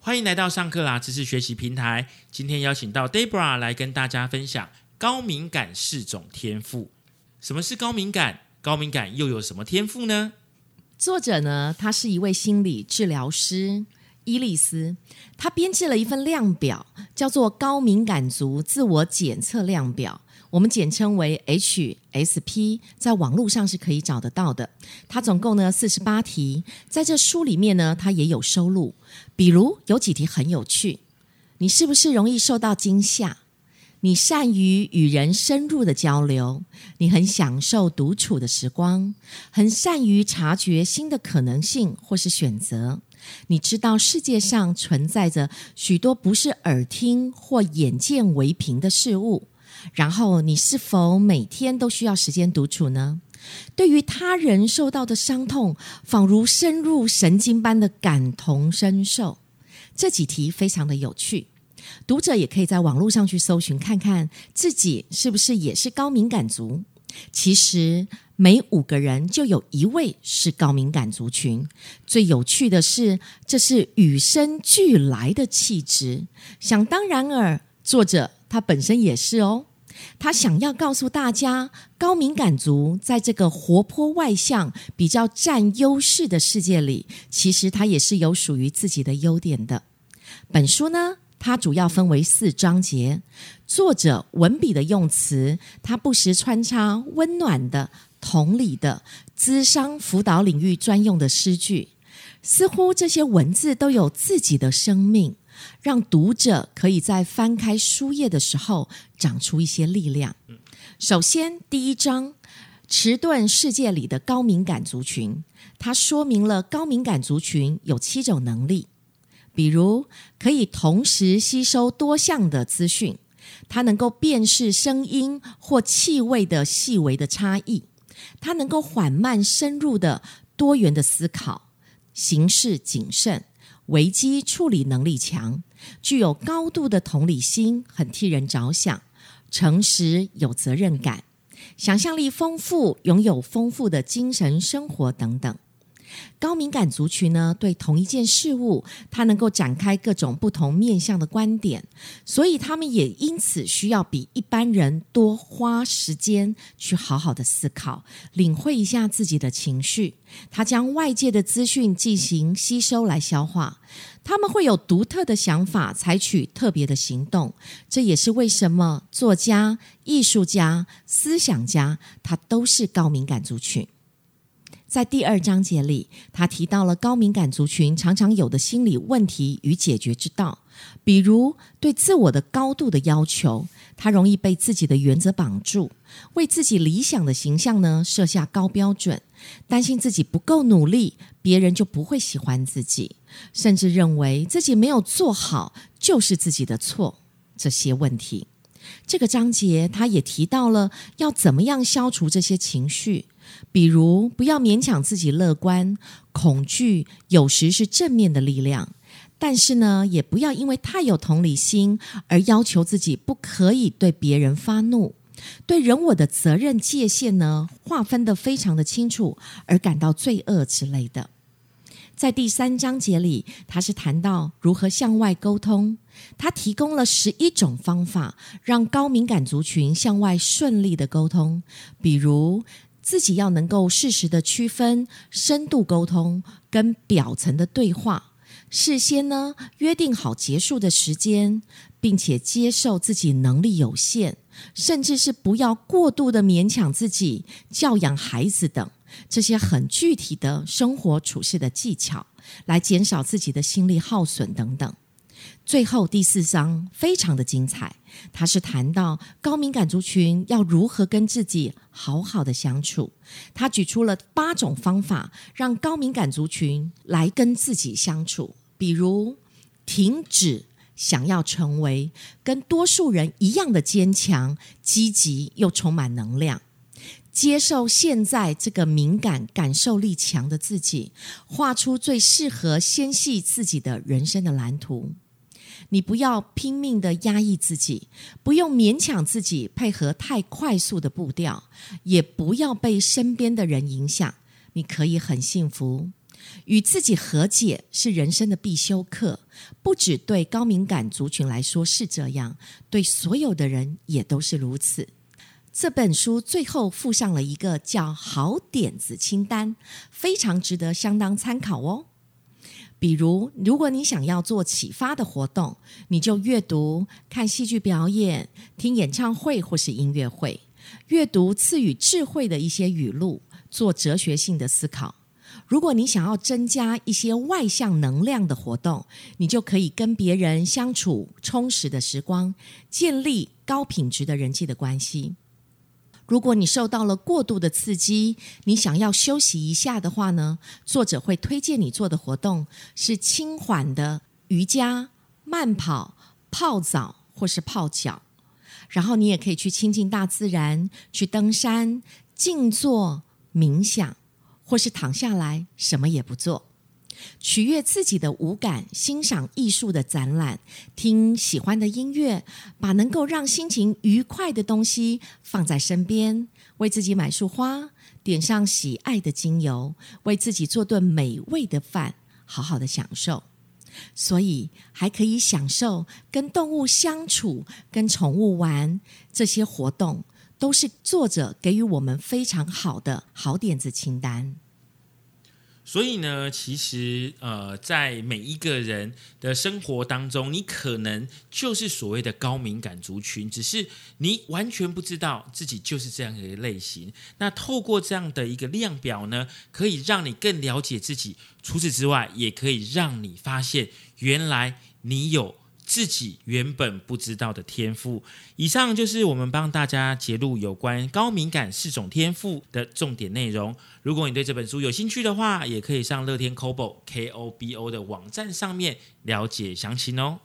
欢迎来到上课啦知识学习平台。今天邀请到 Debra 来跟大家分享高敏感是种天赋。什么是高敏感？高敏感又有什么天赋呢？作者呢，他是一位心理治疗师伊丽丝，他编制了一份量表，叫做高敏感族自我检测量表。我们简称为 HSP，在网络上是可以找得到的。它总共呢四十八题，在这书里面呢，它也有收录。比如有几题很有趣，你是不是容易受到惊吓？你善于与人深入的交流，你很享受独处的时光，很善于察觉新的可能性或是选择。你知道世界上存在着许多不是耳听或眼见为凭的事物。然后，你是否每天都需要时间独处呢？对于他人受到的伤痛，仿如深入神经般的感同身受。这几题非常的有趣，读者也可以在网络上去搜寻，看看自己是不是也是高敏感族。其实，每五个人就有一位是高敏感族群。最有趣的是，这是与生俱来的气质。想当然尔，作者他本身也是哦。他想要告诉大家，高敏感族在这个活泼外向、比较占优势的世界里，其实他也是有属于自己的优点的。本书呢，它主要分为四章节，作者文笔的用词，他不时穿插温暖的、同理的、咨商辅导领域专用的诗句，似乎这些文字都有自己的生命。让读者可以在翻开书页的时候长出一些力量。首先，第一章迟钝世界里的高敏感族群，它说明了高敏感族群有七种能力，比如可以同时吸收多项的资讯，它能够辨识声音或气味的细微的差异，它能够缓慢深入的多元的思考，行事谨慎。危机处理能力强，具有高度的同理心，很替人着想，诚实有责任感，想象力丰富，拥有丰富的精神生活等等。高敏感族群呢，对同一件事物，它能够展开各种不同面向的观点，所以他们也因此需要比一般人多花时间去好好的思考，领会一下自己的情绪。他将外界的资讯进行吸收来消化，他们会有独特的想法，采取特别的行动。这也是为什么作家、艺术家、思想家，他都是高敏感族群。在第二章节里，他提到了高敏感族群常常有的心理问题与解决之道，比如对自我的高度的要求，他容易被自己的原则绑住，为自己理想的形象呢设下高标准，担心自己不够努力，别人就不会喜欢自己，甚至认为自己没有做好就是自己的错。这些问题，这个章节他也提到了要怎么样消除这些情绪。比如，不要勉强自己乐观，恐惧有时是正面的力量，但是呢，也不要因为太有同理心而要求自己不可以对别人发怒，对人我的责任界限呢划分的非常的清楚，而感到罪恶之类的。在第三章节里，他是谈到如何向外沟通，他提供了十一种方法，让高敏感族群向外顺利的沟通，比如。自己要能够适时的区分深度沟通跟表层的对话，事先呢约定好结束的时间，并且接受自己能力有限，甚至是不要过度的勉强自己教养孩子等这些很具体的生活处事的技巧，来减少自己的心力耗损等等。最后第四章非常的精彩，他是谈到高敏感族群要如何跟自己好好的相处。他举出了八种方法，让高敏感族群来跟自己相处。比如，停止想要成为跟多数人一样的坚强、积极又充满能量，接受现在这个敏感、感受力强的自己，画出最适合纤细自己的人生的蓝图。你不要拼命的压抑自己，不用勉强自己配合太快速的步调，也不要被身边的人影响。你可以很幸福。与自己和解是人生的必修课，不只对高敏感族群来说是这样，对所有的人也都是如此。这本书最后附上了一个叫“好点子清单”，非常值得相当参考哦。比如，如果你想要做启发的活动，你就阅读、看戏剧表演、听演唱会或是音乐会，阅读赐予智慧的一些语录，做哲学性的思考。如果你想要增加一些外向能量的活动，你就可以跟别人相处充实的时光，建立高品质的人际的关系。如果你受到了过度的刺激，你想要休息一下的话呢？作者会推荐你做的活动是轻缓的瑜伽、慢跑、泡澡或是泡脚。然后你也可以去亲近大自然，去登山、静坐、冥想，或是躺下来什么也不做。取悦自己的五感，欣赏艺术的展览，听喜欢的音乐，把能够让心情愉快的东西放在身边，为自己买束花，点上喜爱的精油，为自己做顿美味的饭，好好的享受。所以还可以享受跟动物相处，跟宠物玩，这些活动都是作者给予我们非常好的好点子清单。所以呢，其实呃，在每一个人的生活当中，你可能就是所谓的高敏感族群，只是你完全不知道自己就是这样一个类型。那透过这样的一个量表呢，可以让你更了解自己。除此之外，也可以让你发现，原来你有。自己原本不知道的天赋。以上就是我们帮大家揭露有关高敏感四种天赋的重点内容。如果你对这本书有兴趣的话，也可以上乐天 Kobo K O B O 的网站上面了解详情哦。